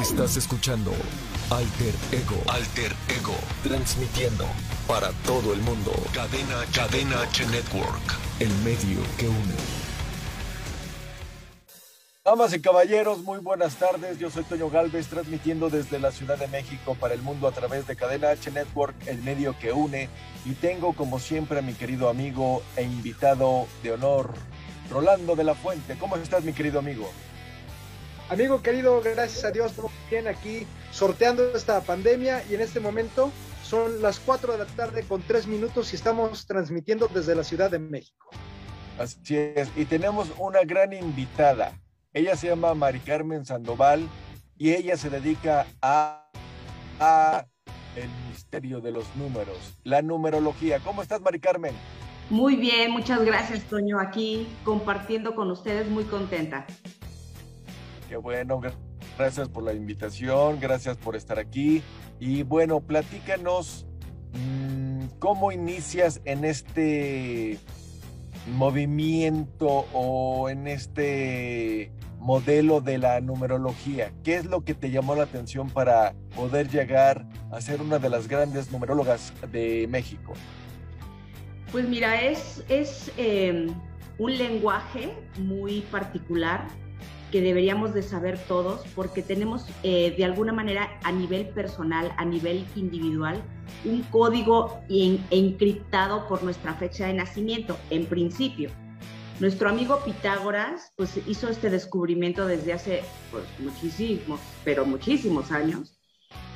Estás escuchando Alter Ego. Alter Ego. Transmitiendo para todo el mundo. Cadena, Cadena H Network. El medio que une. Damas y caballeros, muy buenas tardes. Yo soy Toño Galvez, transmitiendo desde la Ciudad de México para el mundo a través de Cadena H Network, el medio que une. Y tengo, como siempre, a mi querido amigo e invitado de honor, Rolando de la Fuente. ¿Cómo estás, mi querido amigo? Amigo querido, gracias a Dios, muy bien aquí sorteando esta pandemia y en este momento son las 4 de la tarde con 3 minutos y estamos transmitiendo desde la Ciudad de México. Así es, y tenemos una gran invitada. Ella se llama Mari Carmen Sandoval y ella se dedica a, a el misterio de los números, la numerología. ¿Cómo estás, Mari Carmen? Muy bien, muchas gracias, Toño. Aquí compartiendo con ustedes, muy contenta. Qué bueno, gracias por la invitación, gracias por estar aquí. Y bueno, platícanos mmm, cómo inicias en este movimiento o en este modelo de la numerología. ¿Qué es lo que te llamó la atención para poder llegar a ser una de las grandes numerólogas de México? Pues mira, es, es eh, un lenguaje muy particular que deberíamos de saber todos porque tenemos eh, de alguna manera a nivel personal, a nivel individual, un código en, encriptado por nuestra fecha de nacimiento, en principio. Nuestro amigo Pitágoras pues hizo este descubrimiento desde hace pues, muchísimos, pero muchísimos años.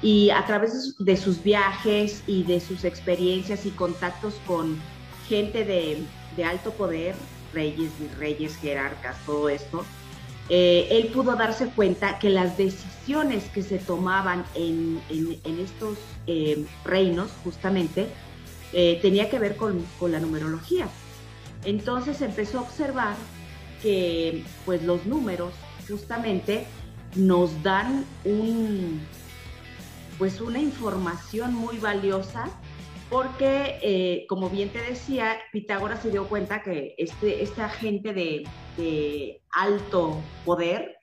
Y a través de sus viajes y de sus experiencias y contactos con gente de, de alto poder, reyes, virreyes, jerarcas, todo esto, eh, él pudo darse cuenta que las decisiones que se tomaban en, estos eh, reinos, justamente, eh, tenía que ver con, con, la numerología. Entonces empezó a observar que pues, los números justamente nos dan un, pues, una información muy valiosa porque, eh, como bien te decía, Pitágoras se dio cuenta que este, esta gente de, alto poder,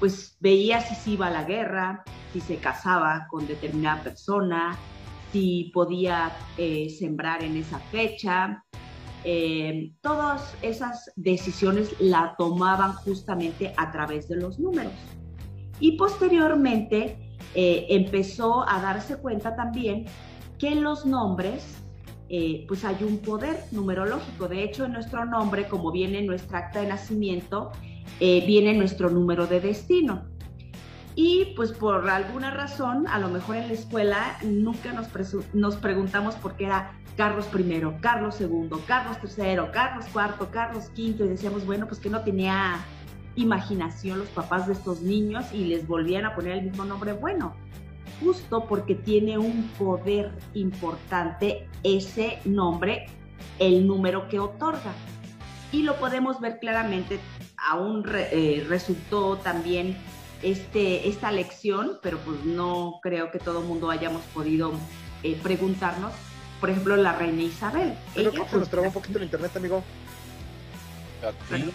pues veía si se iba a la guerra, si se casaba con determinada persona, si podía eh, sembrar en esa fecha. Eh, todas esas decisiones la tomaban justamente a través de los números. Y posteriormente empezó a darse cuenta también que en los nombres eh, pues hay un poder numerológico. De hecho, en nuestro nombre, como viene en nuestra acta de nacimiento, eh, viene nuestro número de destino. Y pues por alguna razón, a lo mejor en la escuela nunca nos, nos preguntamos por qué era Carlos I, Carlos II, Carlos III, Carlos IV, Carlos V, y decíamos, bueno, pues que no tenía imaginación los papás de estos niños y les volvían a poner el mismo nombre. Bueno, justo porque tiene un poder importante ese nombre, el número que otorga. Y lo podemos ver claramente, aún re, eh, resultó también este, esta lección, pero pues no creo que todo el mundo hayamos podido eh, preguntarnos. Por ejemplo, la reina Isabel. Creo que se nos trabó un poquito el internet, amigo. ¿Sí?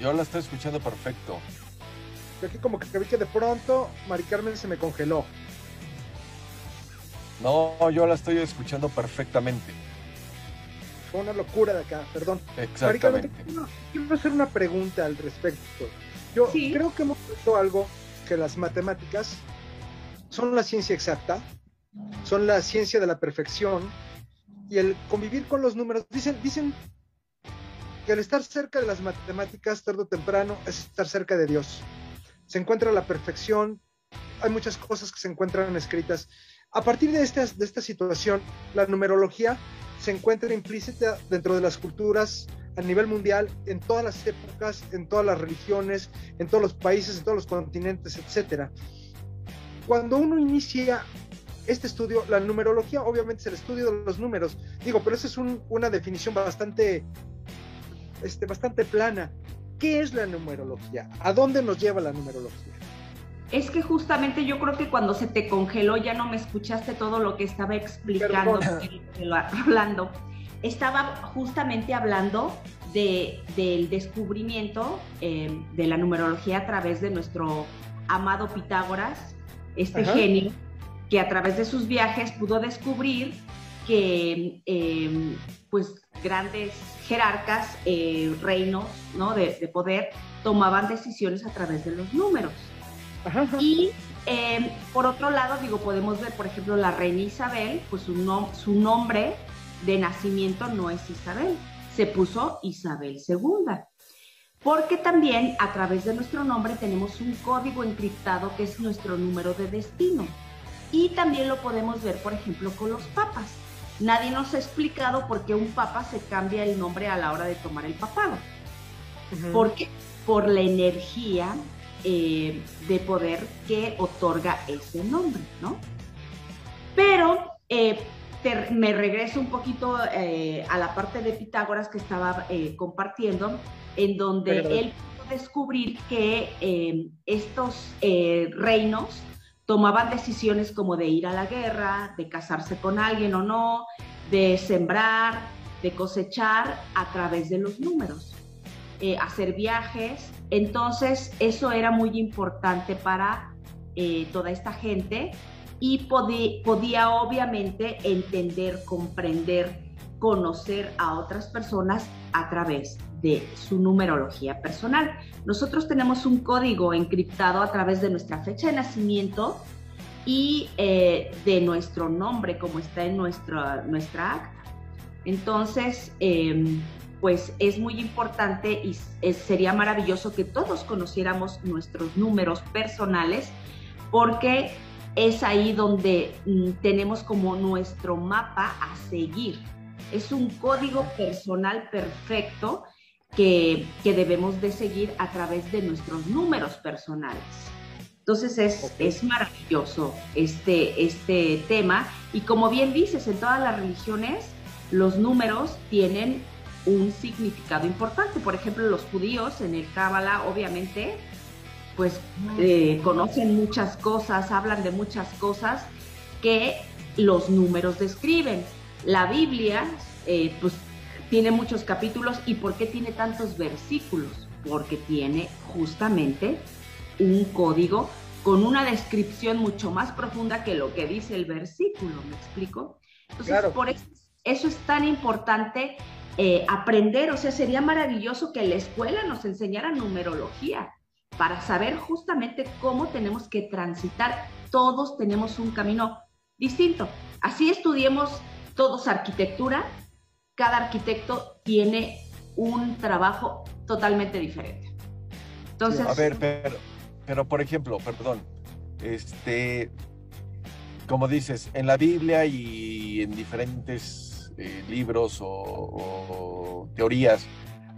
Yo la estoy escuchando perfecto. Yo aquí como que vi que de pronto Mari Carmen se me congeló. No, yo la estoy escuchando perfectamente. Fue una locura de acá, perdón. Exactamente. Mari Carmen, quiero hacer una pregunta al respecto. Yo sí. creo que hemos visto algo que las matemáticas son la ciencia exacta, son la ciencia de la perfección y el convivir con los números. Dicen, dicen que el estar cerca de las matemáticas tarde o temprano es estar cerca de Dios se encuentra la perfección, hay muchas cosas que se encuentran escritas. A partir de esta, de esta situación, la numerología se encuentra implícita dentro de las culturas a nivel mundial, en todas las épocas, en todas las religiones, en todos los países, en todos los continentes, etc. Cuando uno inicia este estudio, la numerología obviamente es el estudio de los números, digo, pero esa es una definición bastante, este, bastante plana. ¿Qué es la numerología? ¿A dónde nos lleva la numerología? Es que justamente yo creo que cuando se te congeló ya no me escuchaste todo lo que estaba explicando, hablando. Estaba justamente hablando de, del descubrimiento eh, de la numerología a través de nuestro amado Pitágoras, este genio que a través de sus viajes pudo descubrir que em, pues grandes jerarcas, eh, reinos ¿no? de, poder, tomaban decisiones a través de los números. Y em, por otro lado, digo, podemos ver, por ejemplo, la reina Isabel, pues su, su nombre de nacimiento no es Isabel, se puso Isabel II. Porque también a través de nuestro nombre tenemos un código encriptado que es nuestro número de destino. Y también lo podemos ver, por ejemplo, con los papas. Nadie nos ha explicado por qué un papa se cambia el nombre a la hora de tomar el papado. Porque por la energía eh, de poder que otorga ese nombre, ¿no? Pero eh, me regreso un poquito eh, a la parte de Pitágoras que estaba compartiendo, en donde él pudo descubrir que estos reinos tomaban decisiones como de ir a la guerra, de casarse con alguien o no, de sembrar, de cosechar a través de los números, eh, hacer viajes. Entonces, eso era muy importante para eh, toda esta gente y podía obviamente entender, comprender, conocer a otras personas a través de su numerología personal. Nosotros tenemos un código encriptado a través de nuestra fecha de nacimiento y eh, de nuestro nombre, como está en nuestra, nuestra acta. Entonces, em, pues es muy importante y sería maravilloso que todos conociéramos nuestros números personales porque es ahí donde mm, tenemos como nuestro mapa a seguir. Es un código personal perfecto que, debemos de seguir a través de nuestros números personales. Entonces es, es maravilloso este, este tema y como bien dices, en todas las religiones los números tienen un significado importante. Por ejemplo, los judíos en el Cábala, obviamente, pues eh, conocen muchas cosas, hablan de muchas cosas que los números describen. La Biblia, eh, pues tiene muchos capítulos y ¿por qué tiene tantos versículos? Porque tiene justamente un código con una descripción mucho más profunda que lo que dice el versículo, ¿me explico? Entonces, por eso, es tan importante eh, aprender, o sea, sería maravilloso que la escuela nos enseñara numerología para saber justamente cómo tenemos que transitar. Todos tenemos un camino distinto. Así estudiemos todos arquitectura, cada arquitecto tiene un trabajo totalmente diferente. Entonces, a ver, pero, pero por ejemplo, perdón, este, como dices, en la Biblia y en diferentes eh, libros o, teorías,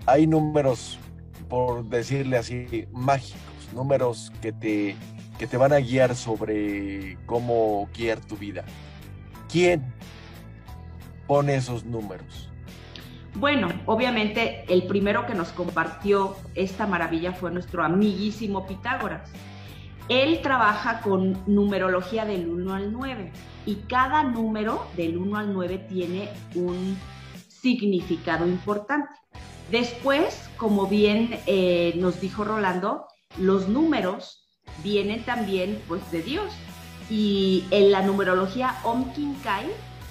hay números, por decirle así, mágicos, números que te, que te van a guiar sobre cómo guiar tu vida. ¿Quién pone esos números? Bueno, obviamente el primero que nos compartió esta maravilla fue nuestro amiguísimo Pitágoras. Él trabaja con numerología del 1 al 9 y cada número del 1 al 9 tiene un significado importante. Después, como bien eh, nos dijo Rolando, los números vienen también pues de Dios y en la numerología Omkinkai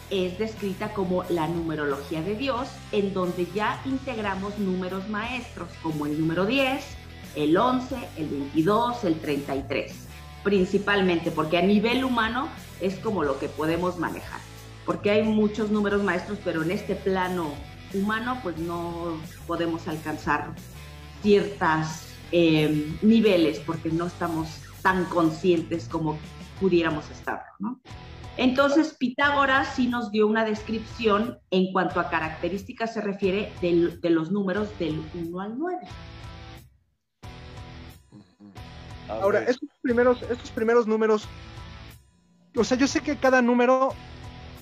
es descrita como la numerología de Dios, en donde ya integramos números maestros como el número 10, el 11, el 22, el 33, principalmente porque a nivel humano es como lo que podemos manejar, porque hay muchos números maestros, pero en este plano humano pues no podemos alcanzar ciertos em, niveles porque no estamos tan conscientes como pudiéramos estar, ¿no? Entonces, Pitágoras sí nos dio una descripción en cuanto a características se refiere de, los números del 1 al 9. Ahora, estos primeros, estos primeros números, o sea, yo sé que cada número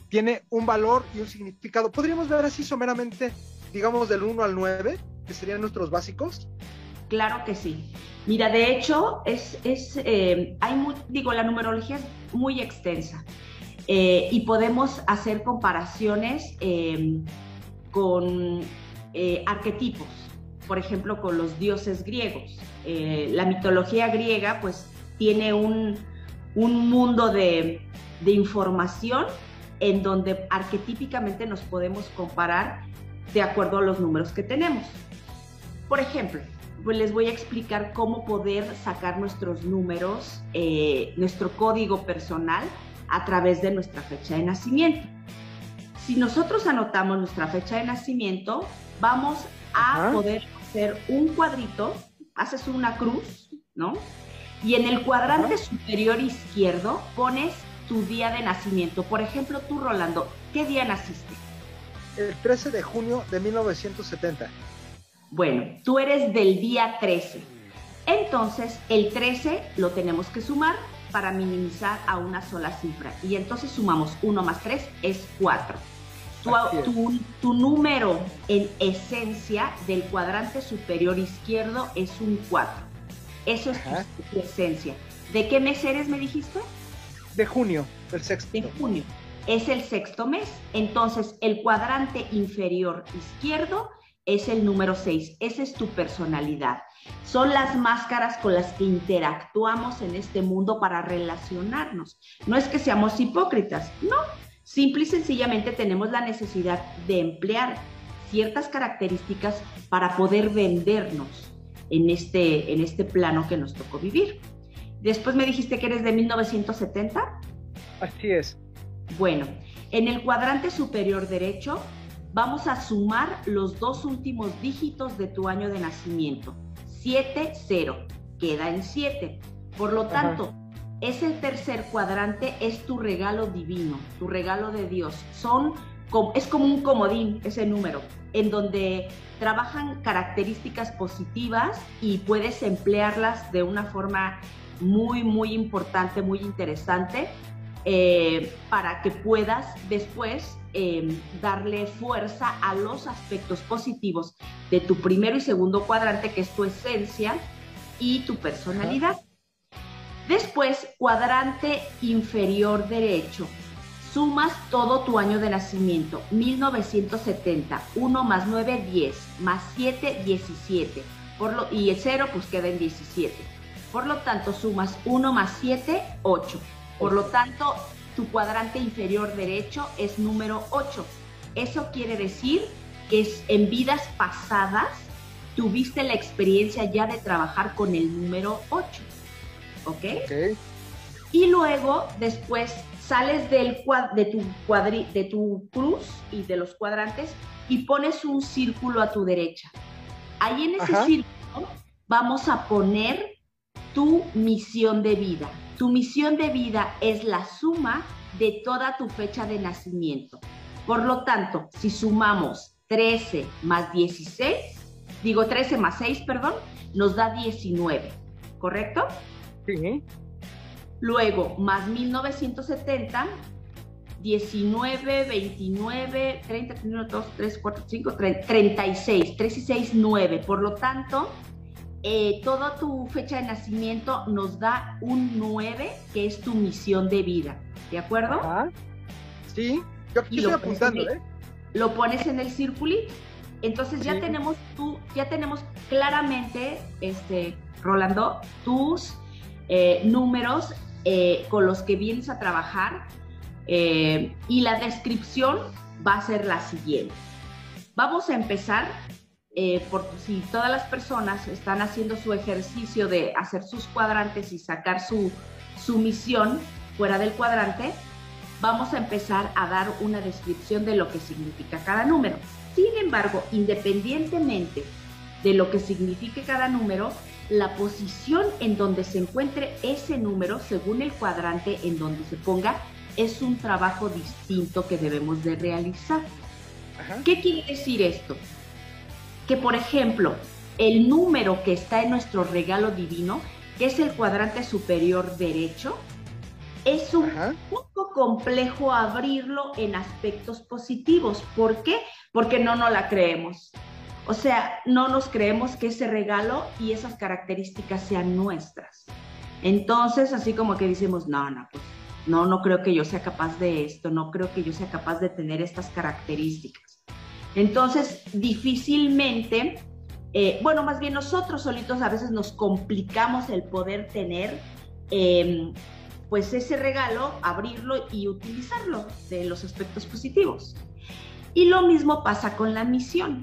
tiene un valor y un significado. ¿Podríamos ver así someramente, digamos, del 1 al 9, que serían nuestros básicos? Claro que sí. Mira, de hecho, es, es eh, hay digo, la numerología es muy extensa eh, y podemos hacer comparaciones eh, con arquetipos, por ejemplo, con los dioses griegos. la mitología griega, pues, tiene un, un mundo de, de información en donde arquetípicamente nos podemos comparar de acuerdo a los números que tenemos. Por ejemplo, pues les voy a explicar cómo poder sacar nuestros números, eh, nuestro código personal a través de nuestra fecha de nacimiento. Si nosotros anotamos nuestra fecha de nacimiento, vamos a poder hacer un cuadrito, haces una cruz, ¿no? Y en el cuadrante superior izquierdo pones tu día de nacimiento. Por ejemplo, tú, Rolando, ¿qué día naciste? El 13 de junio de 1970. Bueno, tú eres del día 13. Entonces, el 13 lo tenemos que sumar para minimizar a una sola cifra. Y entonces sumamos 1 más 3 es 4. Tu, tu, número en esencia del cuadrante superior izquierdo es un 4. Eso es tu, esencia. ¿De qué mes eres, me dijiste? De junio, el sexto. De junio. Es el sexto mes. Entonces, el cuadrante inferior izquierdo es el número 6. Esa es tu personalidad. Son las máscaras con las que interactuamos en este mundo para relacionarnos. No es que seamos hipócritas, no. Simple y sencillamente tenemos la necesidad de emplear ciertas características para poder vendernos en este, en este plano que nos tocó vivir. Después me dijiste que eres de 1970. Así es. Bueno, en el cuadrante superior derecho vamos a sumar los dos últimos dígitos de tu año de nacimiento. 7, 0. Queda en 7. Por lo tanto, ese tercer cuadrante es tu regalo divino, tu regalo de Dios. Son, es como un comodín ese número, en donde trabajan características positivas y puedes emplearlas de una forma muy, muy importante, muy interesante, eh, para que puedas después Em, darle fuerza a los aspectos positivos de tu primero y segundo cuadrante, que es tu esencia y tu personalidad. Después, cuadrante inferior derecho. Sumas todo tu año de nacimiento, 1970, 1 más 9, 10, más 7, 17, por lo, y el 0 pues queda en 17. Por lo tanto, sumas 1 más 7, 8. Por lo tanto, tu cuadrante inferior derecho es número 8. Eso quiere decir que es, en vidas pasadas tuviste la experiencia ya de trabajar con el número 8. ¿Ok? Y luego, después, sales del de, tu cuadri de tu cruz y de los cuadrantes y pones un círculo a tu derecha. Ahí en ese círculo vamos a poner tu misión de vida. Tu misión de vida es la suma de toda tu fecha de nacimiento. Por lo tanto, si sumamos 13 más 16, digo 13 más 6, perdón, nos da 19, ¿correcto? Sí. Luego, más 1970, 19, 29, 30, 1, 2, 3, 4, 5, 36, 3 y 6, 9. Por lo tanto, eh, toda tu fecha de nacimiento nos da un 9, que es tu misión de vida. ¿De acuerdo? Sí, yo aquí estoy apuntando, ¿eh? Lo pones en el circulito. Entonces ya tenemos tú, ya tenemos claramente, este, Rolando, tus eh, números eh, con los que vienes a trabajar y la descripción va a ser la siguiente. Vamos a empezar eh, porque si todas las personas están haciendo su ejercicio de hacer sus cuadrantes y sacar su, su misión fuera del cuadrante, vamos a empezar a dar una descripción de lo que significa cada número. Sin embargo, independientemente de lo que signifique cada número, la posición en donde se encuentre ese número, según el cuadrante en donde se ponga, es un trabajo distinto que debemos de realizar. ¿Qué quiere decir esto? Que, por ejemplo, el número que está en nuestro regalo divino, que es el cuadrante superior derecho, es un poco complejo abrirlo en aspectos positivos. ¿Por qué? Porque no nos la creemos. O sea, no nos creemos que ese regalo y esas características sean nuestras. Entonces, así como que decimos, no, no, pues no, no creo que yo sea capaz de esto, no creo que yo sea capaz de tener estas características. Entonces, difícilmente, eh, bueno, más bien nosotros solitos a veces nos complicamos el poder tener em, pues ese regalo, abrirlo y utilizarlo de los aspectos positivos. Y lo mismo pasa con la misión.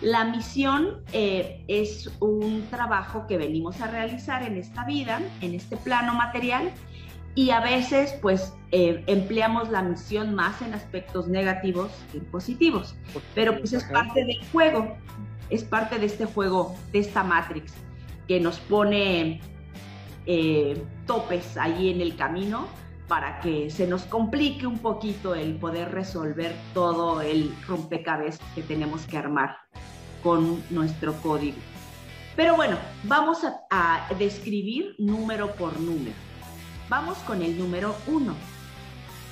La misión eh, es un trabajo que venimos a realizar en esta vida, en este plano material, y a veces pues eh, empleamos la misión más en aspectos negativos que en positivos. Pero pues es parte del juego, es parte de este juego, de esta Matrix, que nos pone eh, topes ahí en el camino para que se nos complique un poquito el poder resolver todo el rompecabezas que tenemos que armar con nuestro código. Pero bueno, vamos a, describir número por número. Vamos con el número uno.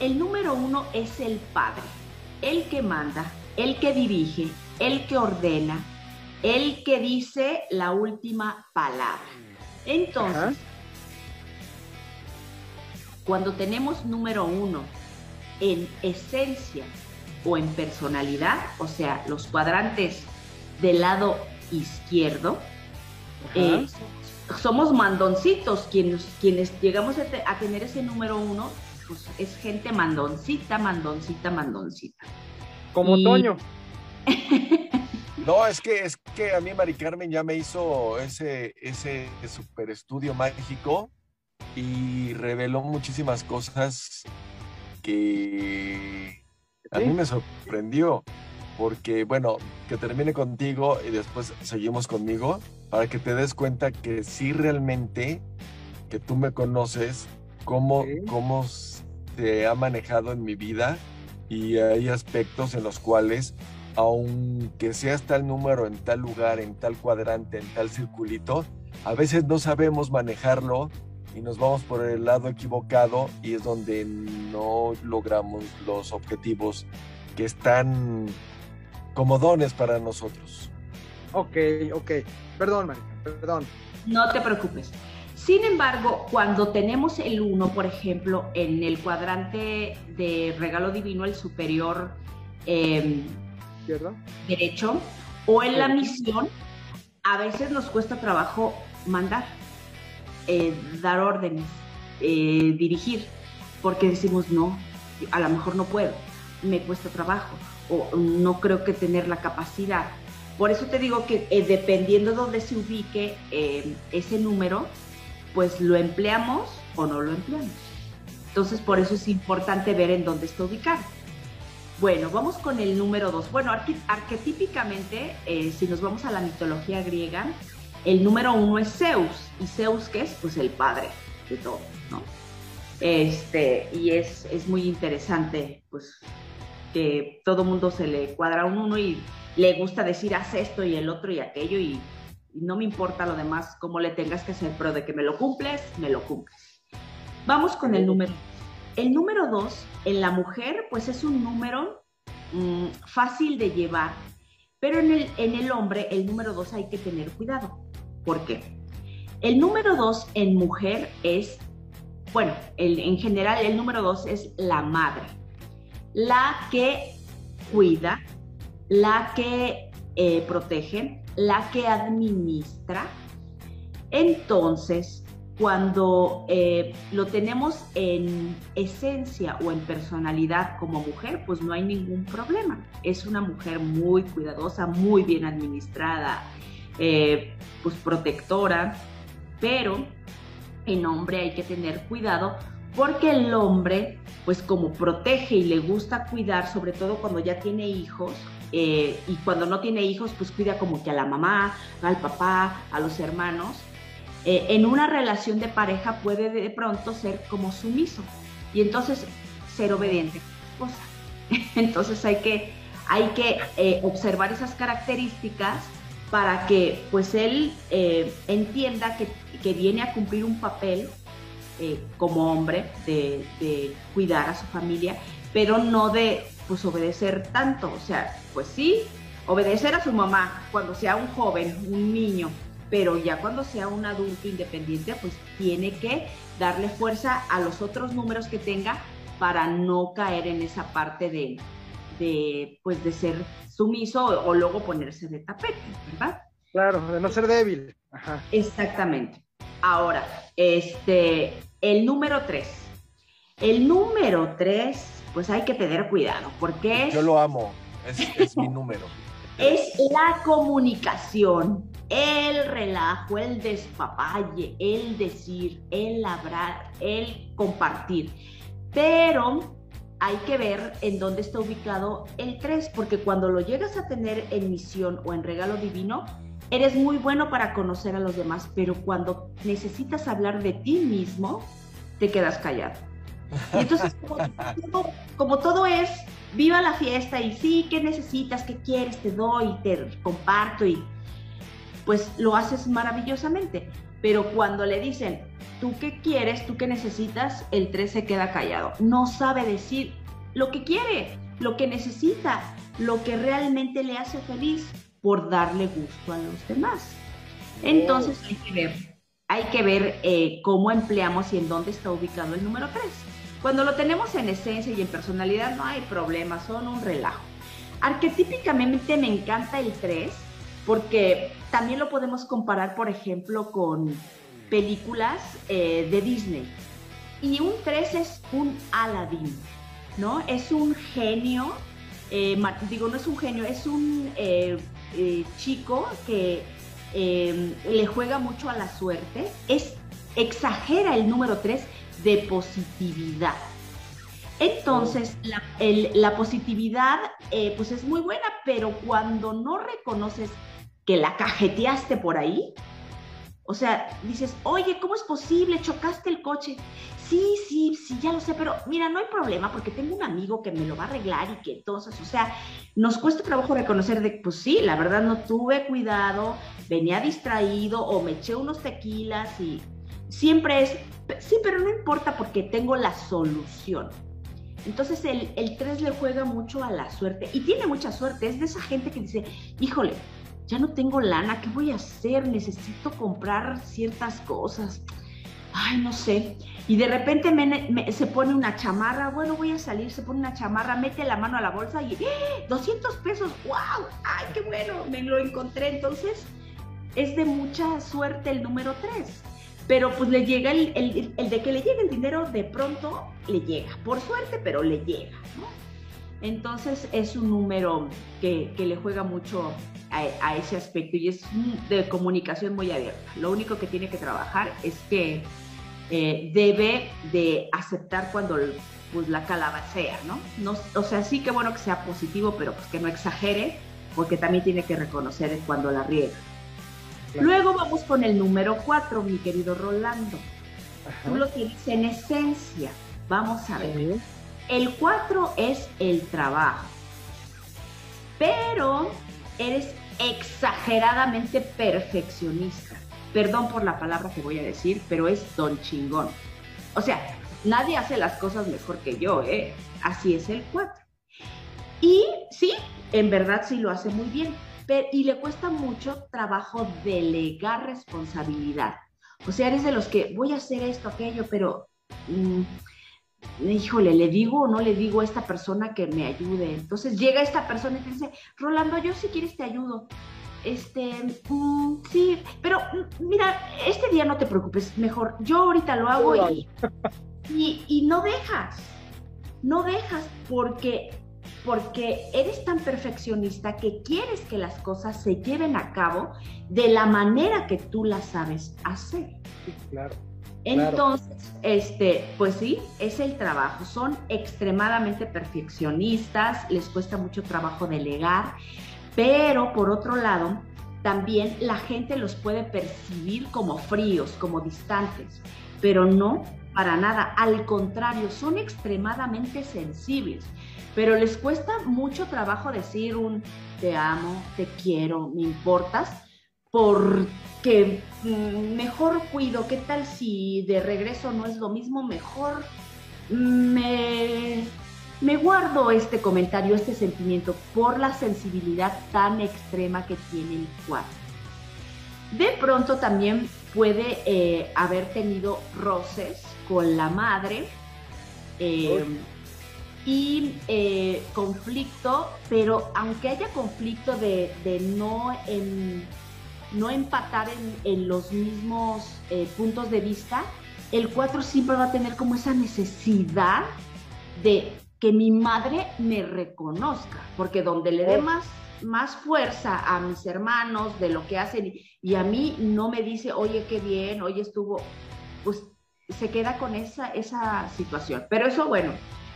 El número uno es el padre, el que manda, el que dirige, el que ordena, el que dice la última palabra. Entonces, cuando tenemos número uno en esencia o en personalidad, o sea, los cuadrantes del lado izquierdo, eh, somos mandoncitos, quienes, quienes llegamos a, tener ese número uno, pues es gente mandoncita, mandoncita, mandoncita. Como Toño. No, es que es que a mí Mari Carmen ya me hizo ese, ese super estudio mágico y reveló muchísimas cosas que a mí me sorprendió. Porque, bueno, que termine contigo y después seguimos conmigo para que te des cuenta que sí realmente, que tú me conoces, cómo, cómo se ha manejado en mi vida y hay aspectos en los cuales, aunque sea tal número en tal lugar, en tal cuadrante, en tal circulito, a veces no sabemos manejarlo y nos vamos por el lado equivocado y es donde no logramos los objetivos que están como dones para nosotros. Ok, ok. Perdón, Marica, perdón. No te preocupes. Sin embargo, cuando tenemos el 1, por ejemplo, en el cuadrante de regalo divino, el superior eh, derecho, o en la misión, a veces nos cuesta trabajo mandar. Eh, dar órdenes, eh, dirigir, porque decimos no, a lo mejor no puedo, me cuesta trabajo o no creo que tener la capacidad. Por eso te digo que eh, dependiendo de dónde se ubique ese número, pues lo empleamos o no lo empleamos. Entonces por eso es importante ver en dónde está ubicado. Bueno, vamos con el número dos. Bueno, arquetípicamente, si nos vamos a la mitología griega, el número uno es Zeus, y Zeus que es pues el padre de todo, ¿no? Este, y es, es muy interesante, pues, que todo mundo se le cuadra un uno y le gusta decir haz esto y el otro y aquello y, no me importa lo demás, cómo le tengas que hacer, pero de que me lo cumples, me lo cumples. Vamos con el número. El número dos, en la mujer, pues es un número mm, fácil de llevar, pero en el, en el hombre, el número dos hay que tener cuidado. ¿Por qué? El número dos en mujer es, bueno, en general el número dos es la madre, la que cuida, la que eh, protege, la que administra. Entonces, cuando eh, lo tenemos en esencia o en personalidad como mujer, pues no hay ningún problema. Es una mujer muy cuidadosa, muy bien administrada, eh, pues protectora, pero en hombre hay que tener cuidado porque el hombre, pues como protege y le gusta cuidar, sobre todo cuando ya tiene hijos, eh, y cuando no tiene hijos, pues cuida como que a la mamá, al papá, a los hermanos. Eh, en una relación de pareja puede de pronto ser como sumiso y entonces ser obediente Entonces hay que, hay que observar esas características para que pues él eh, entienda que, viene a cumplir un papel eh, como hombre de, de, cuidar a su familia, pero no de pues obedecer tanto. O sea, pues sí, obedecer a su mamá cuando sea un joven, un niño, pero ya cuando sea un adulto independiente, pues tiene que darle fuerza a los otros números que tenga para no caer en esa parte de, de pues de ser sumiso o, luego ponerse de tapete, ¿verdad? Claro, de no ser débil. Exactamente. Ahora, este, el número tres. El número tres, pues hay que tener cuidado, porque es... Yo lo amo, es, es mi número. Es la comunicación, el relajo, el despapalle, el decir, el hablar, el compartir. Pero hay que ver en dónde está ubicado el 3, porque cuando lo llegas a tener en misión o en regalo divino, eres muy bueno para conocer a los demás, pero cuando necesitas hablar de ti mismo, te quedas callado. Y entonces, como, todo es, viva la fiesta y sí, ¿qué necesitas? ¿Qué quieres? Te doy, te comparto y pues lo haces maravillosamente. Pero cuando le dicen, ¿tú qué quieres? ¿Tú qué necesitas? El 3 se queda callado. No sabe decir lo que quiere, lo que necesita, lo que realmente le hace feliz por darle gusto a los demás. Entonces hay que ver, hay que ver eh, cómo empleamos y en dónde está ubicado el número 3. Cuando lo tenemos en esencia y en personalidad no hay problema, son un relajo. Arquetípicamente me encanta el 3 porque también lo podemos comparar, por ejemplo, con películas eh, de Disney. Y un 3 es un Aladdin, ¿no? Es un genio, eh, digo, no es un genio, es un eh, chico que le juega mucho a la suerte, es, exagera el número 3 de positividad. Entonces, la, la positividad, pues es muy buena, pero cuando no reconoces que la cajeteaste por ahí. O sea, dices, oye, ¿cómo es posible? Chocaste el coche. Sí, sí, sí, ya lo sé, pero mira, no hay problema porque tengo un amigo que me lo va a arreglar y que entonces, o sea, nos cuesta trabajo reconocer de, pues sí, la verdad no tuve cuidado, venía distraído o me eché unos tequilas y siempre es, sí, pero no importa porque tengo la solución. Entonces el, el 3 le juega mucho a la suerte y tiene mucha suerte, es de esa gente que dice, híjole, ya no tengo lana, ¿qué voy a hacer? Necesito comprar ciertas cosas. Ay, no sé. Y de repente se pone una chamarra, bueno, voy a salir, se pone una chamarra, mete la mano a la bolsa y ¡eh! 200 pesos, wow, ay, qué bueno, me lo encontré. Entonces, es de mucha suerte el número 3. Pero pues le llega el, el, de que le llegue el dinero, de pronto le llega. Por suerte, pero le llega, ¿no? Entonces es un número que, que le juega mucho a, ese aspecto y es de comunicación muy abierta. Lo único que tiene que trabajar es que eh, debe de aceptar cuando pues, la calabacea, ¿no? ¿no? O sea, sí que bueno que sea positivo, pero pues que no exagere, porque también tiene que reconocer cuando la riega. Luego vamos con el número 4, mi querido Rolando. Tú lo tienes en esencia. Vamos a ver. El 4 es el trabajo. Pero eres exageradamente perfeccionista. Perdón por la palabra que voy a decir, pero es don chingón. O sea, nadie hace las cosas mejor que yo, ¿eh? Así es el 4. Y sí, en verdad sí lo hace muy bien, pero, y le cuesta mucho trabajo delegar responsabilidad. O sea, eres de los que voy a hacer esto, aquello, pero mm, híjole, ¿le digo o no le digo a esta persona que me ayude? Entonces llega esta persona y te dice, Rolando, yo si quieres te ayudo. Este, mm, sí, pero mm, mira, este día no te preocupes, mejor yo ahorita lo hago y, y, y, no dejas, no dejas porque, porque eres tan perfeccionista que quieres que las cosas se lleven a cabo de la manera que tú las sabes hacer. Sí, claro. Entonces, este, pues sí, es el trabajo. Son extremadamente perfeccionistas, les cuesta mucho trabajo delegar, pero por otro lado, también la gente los puede percibir como fríos, como distantes, pero no para nada. Al contrario, son extremadamente sensibles, pero les cuesta mucho trabajo decir un te amo, te quiero, me importas, porque mm, mejor cuido, ¿qué tal si de regreso no es lo mismo? Mejor me, me guardo este comentario, este sentimiento, por la sensibilidad tan extrema que tiene el cuadro. De pronto también puede eh, haber tenido roces con la madre eh, y eh, conflicto, pero aunque haya conflicto de, no, no empatar en, los mismos puntos de vista, el 4 siempre va a tener como esa necesidad de que mi madre me reconozca, porque donde le dé oh. más más fuerza a mis hermanos de lo que hacen y a mí no me dice, oye, qué bien, oye, estuvo, pues se queda con esa, esa situación. Pero eso, bueno,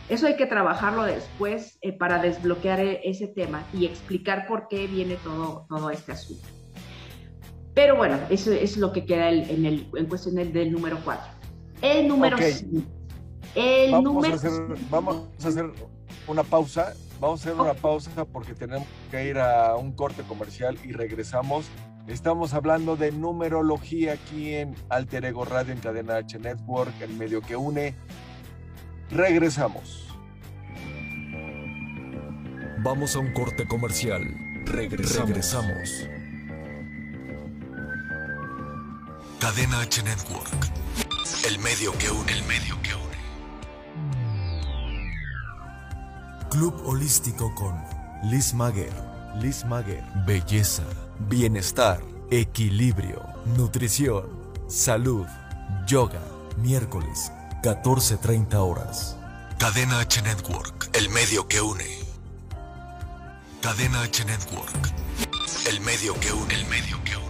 eso hay que trabajarlo después eh, para desbloquear e, ese tema y explicar por qué viene todo, todo este asunto. Pero bueno, eso es lo que queda en, el, en cuestión del, número 4. El número 5. El número... vamos a hacer una pausa Vamos a hacer una pausa porque tenemos que ir a un corte comercial y regresamos. Estamos hablando de numerología aquí en Alter Ego Radio en Cadena H Network, el medio que une. Regresamos. Vamos a un corte comercial. Regresamos. Regresamos. Cadena H Network. El medio que une, el medio que une. Club Holístico con Liz Maguer. Liz Maguer. Belleza, bienestar, equilibrio, nutrición, salud, yoga. Miércoles, 14.30 horas. Cadena H Network, el medio que une. Cadena H Network, el medio que une, el medio que une.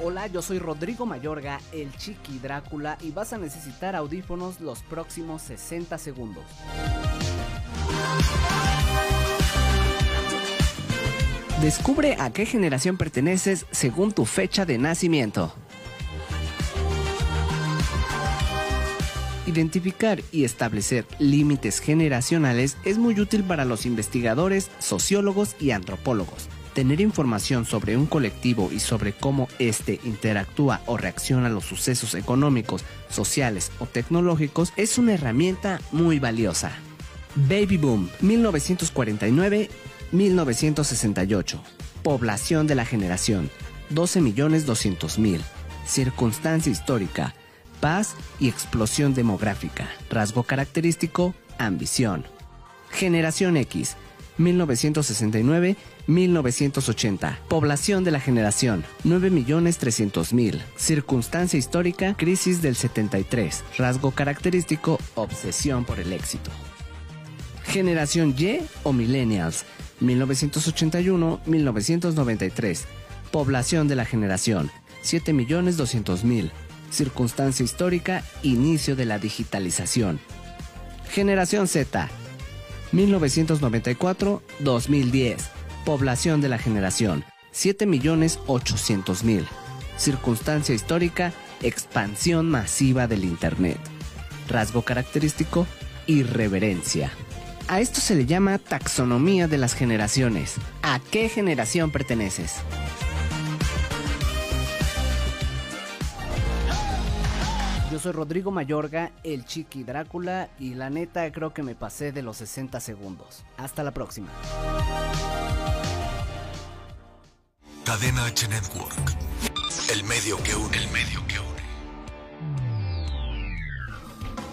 Hola, yo soy Rodrigo Mayorga, el Chiqui Drácula, y vas a necesitar audífonos los próximos 60 segundos. Descubre a qué generación perteneces según tu fecha de nacimiento. Identificar y establecer límites generacionales es muy útil para los investigadores, sociólogos y antropólogos Tener información sobre un colectivo y sobre cómo éste interactúa o reacciona a los sucesos económicos, sociales o tecnológicos es una herramienta muy valiosa. Baby Boom 1949-1968. Población de la generación 12.200.000. Circunstancia histórica. Paz y explosión demográfica. Rasgo característico, ambición. Generación X 1969-1980. Población de la generación, 9.300.000. Circunstancia histórica, crisis del 73. Rasgo característico, obsesión por el éxito. Generación Y o Millennials, 1981-1993. Población de la generación, 7.200.000. Circunstancia histórica, inicio de la digitalización. Generación Z, 1994-2010. Población de la generación, 7.800.000. Circunstancia histórica, expansión masiva del Internet. Rasgo característico, irreverencia. A esto se le llama taxonomía de las generaciones. ¿A qué generación perteneces? Yo soy Rodrigo Mayorga, el Chiqui Drácula, y la neta creo que me pasé de los 60 segundos. Hasta la próxima. Cadena H Network. El medio que une, el medio que une.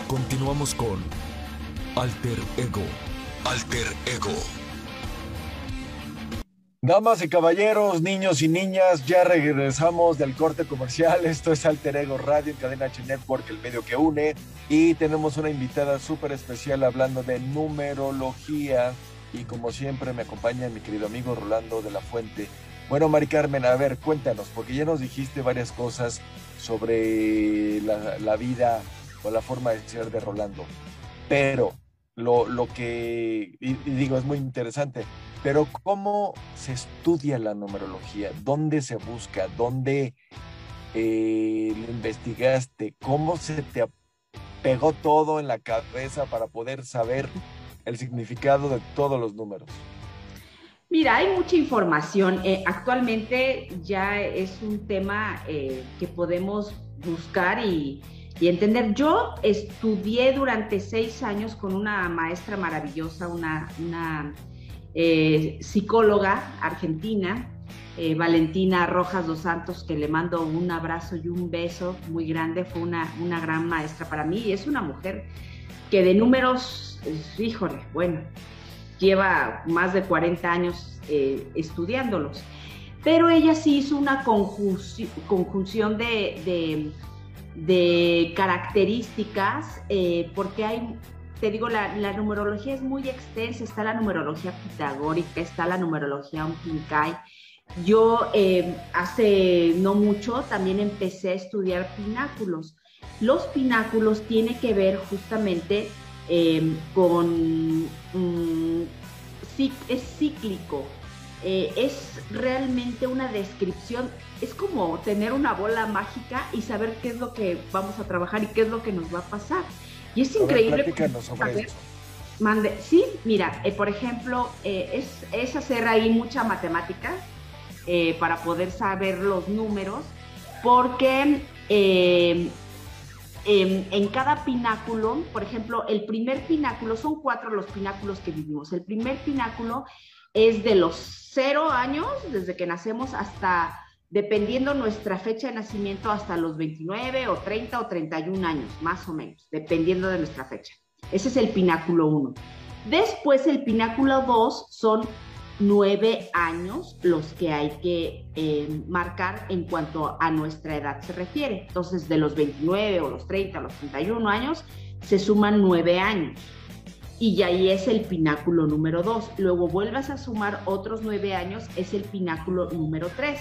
Continuamos con Alter Ego. Alter Ego. Damas y caballeros, niños y niñas, ya regresamos del corte comercial. Esto es Alter Ego Radio en Cadena H Network, el medio que une. Y tenemos una invitada súper especial hablando de numerología. Y como siempre me acompaña mi querido amigo Rolando de la Fuente. Bueno, Mari Carmen, a ver, cuéntanos, porque ya nos dijiste varias cosas sobre la, vida o la forma de ser de Rolando. Pero lo, lo que, y digo, es muy interesante pero ¿cómo se estudia la numerología? ¿Dónde se busca? ¿Dónde eh, lo investigaste? ¿Cómo se te pegó todo en la cabeza para poder saber el significado de todos los números? Mira, hay mucha información. Eh, actualmente ya es un tema eh, que podemos buscar y, entender. Yo estudié durante seis años con una maestra maravillosa, una, eh, psicóloga argentina, Valentina Rojas dos Santos, que le mando un abrazo y un beso muy grande. Fue una, una gran maestra para mí y es una mujer que de números, híjole, bueno, lleva más de 40 años eh, estudiándolos. Pero ella sí hizo una conjunción de, características, eh, porque hay, te digo, la, numerología es muy extensa, está la numerología pitagórica, está la numerología Unpinkai. Yo eh, hace no mucho también empecé a estudiar pináculos. Los pináculos tienen que ver justamente Em, con mm, es cíclico, eh, es realmente una descripción, es como tener una bola mágica y saber qué es lo que vamos a trabajar y qué es lo que nos va a pasar. Y es increíble. mande, sí, mira, eh, por ejemplo, eh, es, es, hacer ahí mucha matemática para poder saber los números, porque en, cada pináculo, por ejemplo, el primer pináculo, son cuatro los pináculos que vivimos. El primer pináculo es de los cero años, desde que nacemos hasta, dependiendo nuestra fecha de nacimiento, hasta los 29 o 30 o 31 años, más o menos, dependiendo de nuestra fecha. Ese es el pináculo 1. Después el pináculo 2 son nueve años los que hay que eh, marcar en cuanto a nuestra edad se refiere. Entonces, de los 29 o los 30 o los 31 años, se suman nueve años. Y ahí es el pináculo número 2. Luego vuelvas a sumar otros nueve años, es el pináculo número 3.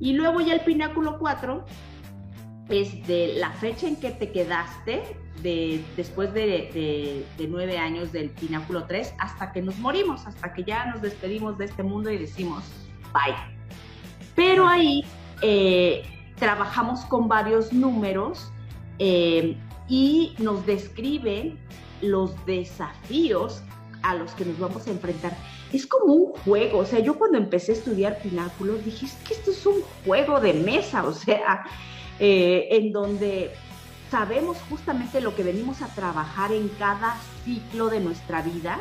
Y luego ya el pináculo 4 es de la fecha en que te quedaste de, después de, nueve años del Pináculo 3 hasta que nos morimos, hasta que ya nos despedimos de este mundo y decimos bye. Pero ahí eh, trabajamos con varios números eh, y nos describen los desafíos a los que nos vamos a enfrentar. Es como un juego, o sea, yo cuando empecé a estudiar pináculos dije, es que esto es un juego de mesa, o sea, eh, en donde sabemos justamente lo que venimos a trabajar en cada ciclo de nuestra vida,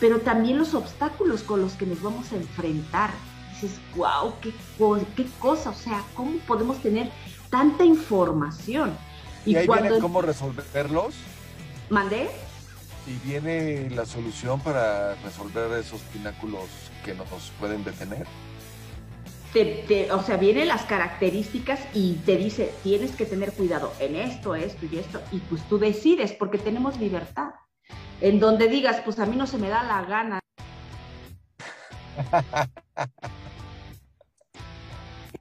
pero también los obstáculos con los que nos vamos a enfrentar. Dices, wow, qué, qué cosa, o sea, ¿cómo podemos tener tanta información? ¿Y, ahí viene cómo resolverlos? ¿Mandé? ¿Y viene la solución para resolver esos pináculos que nos pueden detener? o sea, vienen las características y te dice, tienes que tener cuidado en esto, esto y esto, y pues tú decides, porque tenemos libertad. En donde digas, pues a mí no se me da la gana.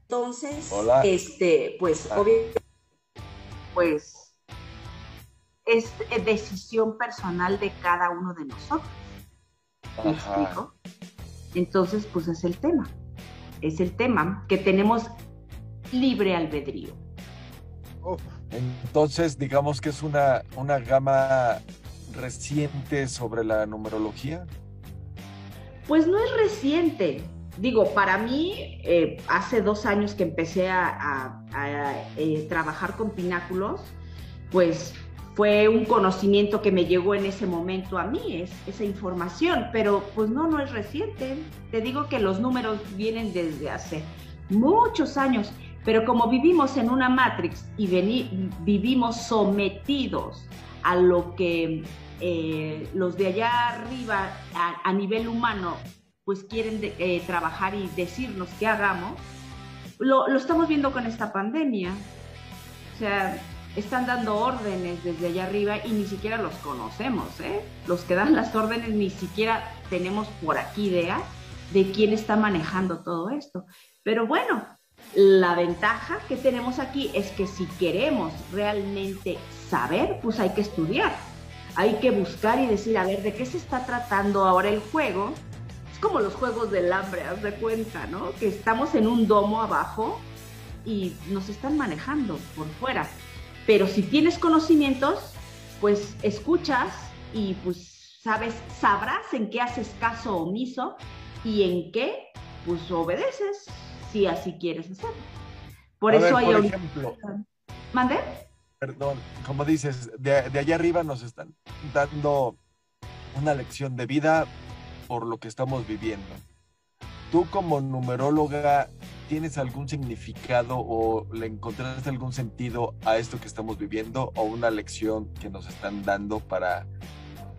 Entonces, este, pues, obviamente, pues, es decisión personal de cada uno de nosotros. Entonces, pues es el tema es el tema, que tenemos libre albedrío. entonces, digamos que es una, una gama reciente sobre la numerología. Pues no es reciente. Digo, para mí, eh, hace dos años que empecé a, eh, trabajar con pináculos, pues fue un conocimiento que me llegó en ese momento a mí, es, esa información, pero pues no, no es reciente. Te digo que los números vienen desde hace muchos años, pero como vivimos en una matrix y vivimos sometidos a lo que eh, los de allá arriba a, nivel humano pues quieren eh, trabajar y decirnos que hagamos, lo estamos viendo con esta pandemia. O sea, están dando órdenes desde allá arriba y ni siquiera los conocemos, ¿eh? Los que dan las órdenes ni siquiera tenemos por aquí idea de quién está manejando todo esto. Pero bueno, la ventaja que tenemos aquí es que si queremos realmente saber, pues hay que estudiar. Hay que buscar y decir, a ver, ¿de qué se está tratando ahora el juego? Es como los juegos del hambre, haz de cuenta, ¿no? Que estamos en un domo abajo y nos están manejando por fuera. Pero si tienes conocimientos, pues escuchas y pues sabes, sabrás en qué haces caso omiso y en qué, pues obedeces si así quieres hacerlo. Por eso hay... Por ejemplo, ¿Mande? Perdón, como dices, de, de allá arriba nos están dando una lección de vida por lo que estamos viviendo. Tú como numeróloga, ¿tienes algún significado o le encontraste algún sentido a esto que estamos viviendo o una lección que nos están dando para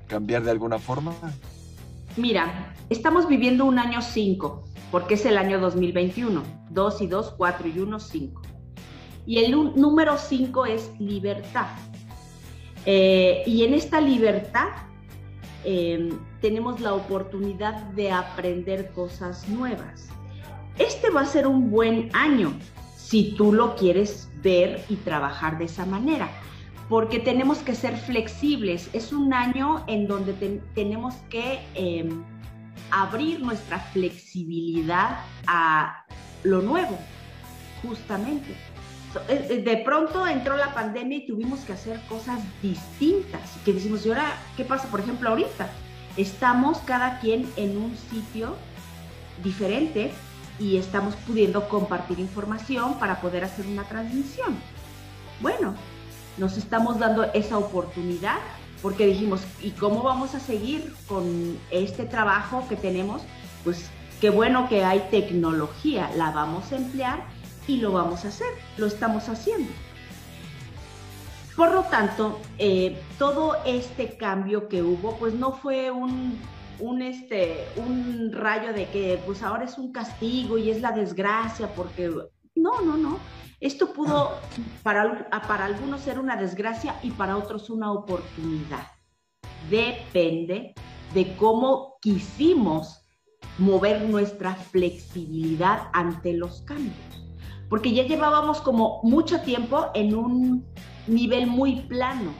cambiar de alguna forma? Mira, estamos viviendo un año 5, porque es el año 2021. 2 y 2, 4 y 1, 5. Y el número 5 es libertad. Eh, y en esta libertad Em, tenemos la oportunidad de aprender cosas nuevas. Este va a ser un buen año si tú lo quieres ver y trabajar de esa manera, porque tenemos que ser flexibles. Es un año en donde tenemos que em, abrir nuestra flexibilidad a lo nuevo, justamente. Eh, eh, de pronto entró la pandemia y tuvimos que hacer cosas distintas. Que decimos, ¿y ahora qué pasa? Por ejemplo, ahorita estamos cada quien en un sitio diferente y estamos pudiendo compartir información para poder hacer una transmisión. Bueno, nos estamos dando esa oportunidad porque dijimos, ¿y cómo vamos a seguir con este trabajo que tenemos? Pues qué bueno que hay tecnología, la vamos a emplear y lo vamos a hacer, lo estamos haciendo. Por lo tanto, eh, todo este cambio que hubo, pues no fue un, un, este, un rayo de que pues ahora es un castigo y es la desgracia, porque no, no, no. Esto pudo para, para algunos ser una desgracia y para otros una oportunidad. Depende de cómo quisimos mover nuestra flexibilidad ante los cambios porque ya llevábamos como mucho tiempo en un nivel muy plano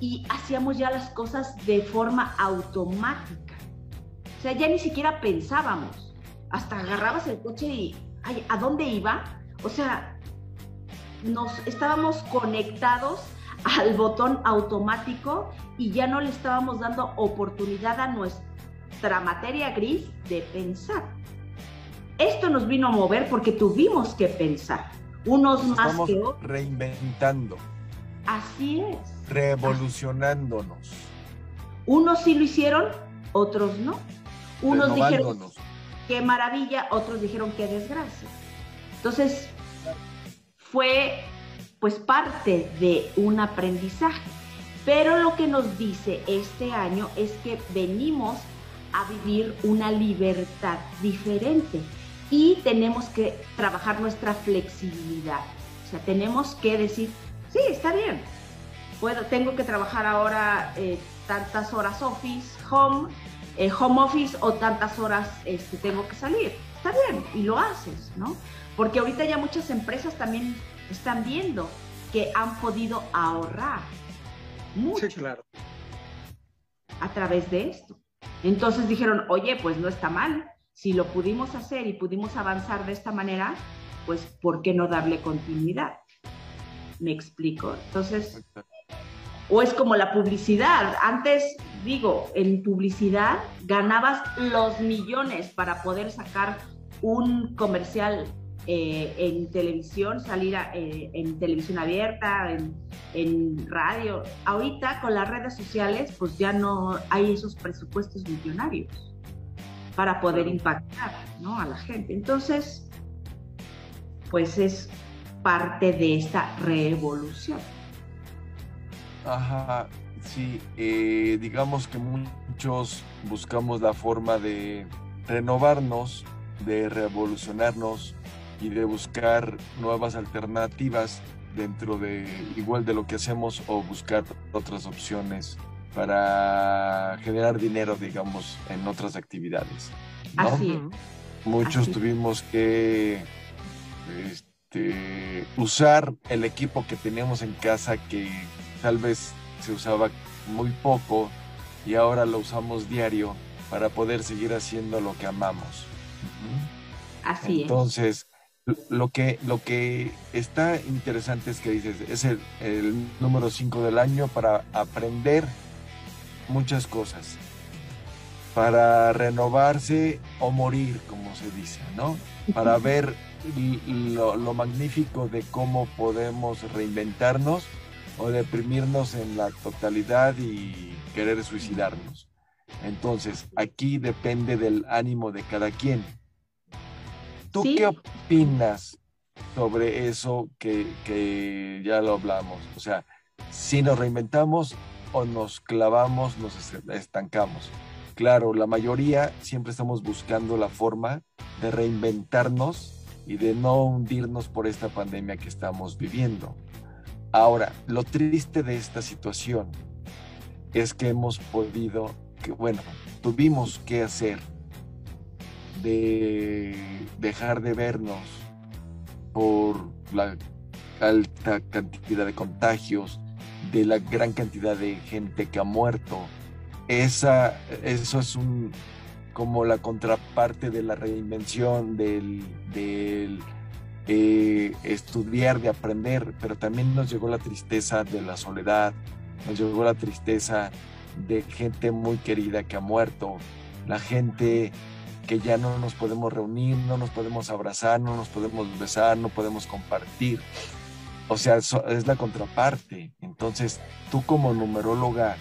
y hacíamos ya las cosas de forma automática. O sea, ya ni siquiera pensábamos. Hasta agarrabas el coche y, ¿a dónde iba? O sea, nos estábamos conectados al botón automático y ya no le estábamos dando oportunidad a nuestra materia gris de pensar. Esto nos vino a mover porque tuvimos que pensar, unos más que otros. Reinventando. Así es. Revolucionándonos. Unos sí lo hicieron, otros no. Unos dijeron, qué maravilla, otros dijeron, qué desgracia. Entonces, fue pues parte de un aprendizaje. Pero lo que nos dice este año es que venimos a vivir una libertad diferente y tenemos que trabajar nuestra flexibilidad. O sea, tenemos que decir, sí, está bien, puedo, tengo que trabajar ahora eh, tantas horas office, home, eh, home office o tantas horas este, tengo que salir. Está bien, y lo haces, ¿no? Porque ahorita ya muchas empresas también están viendo que han podido ahorrar mucho claro. a través de esto. Entonces dijeron, oye, pues no está mal, si lo pudimos hacer y pudimos avanzar de esta manera, pues ¿por qué no darle continuidad? ¿Me explico? Entonces, o es como la publicidad. Antes, digo, en publicidad ganabas los millones para poder sacar un comercial eh, en televisión, salir eh, en televisión abierta, en, en, radio. Ahorita con las redes sociales, pues ya no hay esos presupuestos millonarios para poder impactar ¿no? a la gente. Entonces, pues es parte de esta revolución. Ajá, sí, eh, digamos que muchos buscamos la forma de renovarnos, de revolucionarnos y de buscar nuevas alternativas dentro de igual de lo que hacemos o buscar otras opciones para generar dinero, digamos, en otras actividades. Así Muchos tuvimos que este, usar el equipo que teníamos en casa que tal vez se usaba muy poco y ahora lo usamos diario para poder seguir haciendo lo que amamos. Así Entonces, lo que, lo que está interesante es que dices, es el, el número 5 del año para aprender muchas cosas para renovarse o morir, como se dice, ¿no? Para ver lo, magnífico de cómo podemos reinventarnos o deprimirnos en la totalidad y querer suicidarnos. Entonces, aquí depende del ánimo de cada quien. ¿Tú qué opinas sobre eso que, que, ya lo hablamos? O sea, si nos reinventamos o nos clavamos, nos estancamos. Claro, la mayoría siempre estamos buscando la forma de reinventarnos y de no hundirnos por esta pandemia que estamos viviendo. Ahora, lo triste de esta situación es que hemos podido, que bueno, tuvimos que hacer de dejar de vernos por la alta cantidad de contagios, de la gran cantidad de gente que ha muerto. Esa, eso es un, como la contraparte de la reinvención, del, estudiar, de aprender, pero también nos llegó la tristeza de la soledad, nos llegó la tristeza de gente muy querida que ha muerto, la gente que ya no nos podemos reunir, no nos podemos abrazar, no nos podemos besar, no podemos compartir. O sea, es la contraparte. Entonces, tú como numeróloga,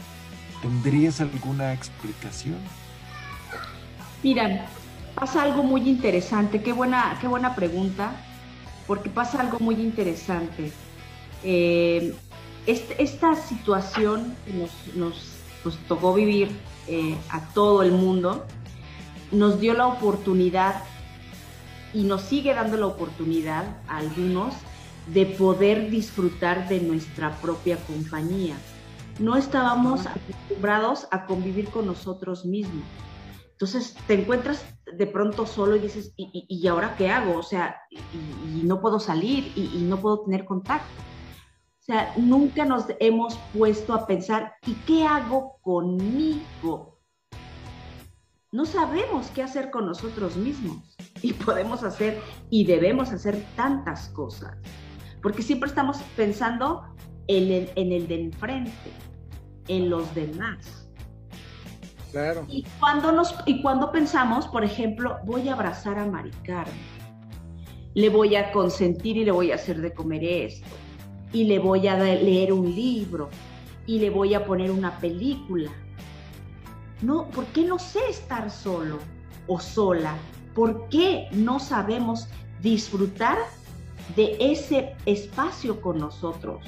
¿tendrías alguna explicación? Mira, pasa algo muy interesante, qué buena, qué buena pregunta, porque pasa algo muy interesante. Eh, esta situación que nos, tocó vivir eh, a todo el mundo, nos dio la oportunidad y nos sigue dando la oportunidad a algunos de poder disfrutar de nuestra propia compañía. No estábamos acostumbrados a convivir con nosotros mismos. Entonces te encuentras de pronto solo y dices, ¿y, ahora qué hago? O sea, y, no puedo salir y, no puedo tener contacto. O sea, nunca nos hemos puesto a pensar, ¿y qué hago conmigo? No sabemos qué hacer con nosotros mismos y podemos hacer y debemos hacer tantas cosas, porque siempre estamos pensando en el, en el de enfrente, en los demás y cuando, nos, y cuando pensamos, por ejemplo, voy a abrazar a Mari le voy a consentir y le voy a hacer de comer esto, y le voy a leer un libro, y le voy a poner una película. No, ¿por qué no sé estar solo o sola? ¿Por qué no sabemos disfrutar de ese espacio con nosotros?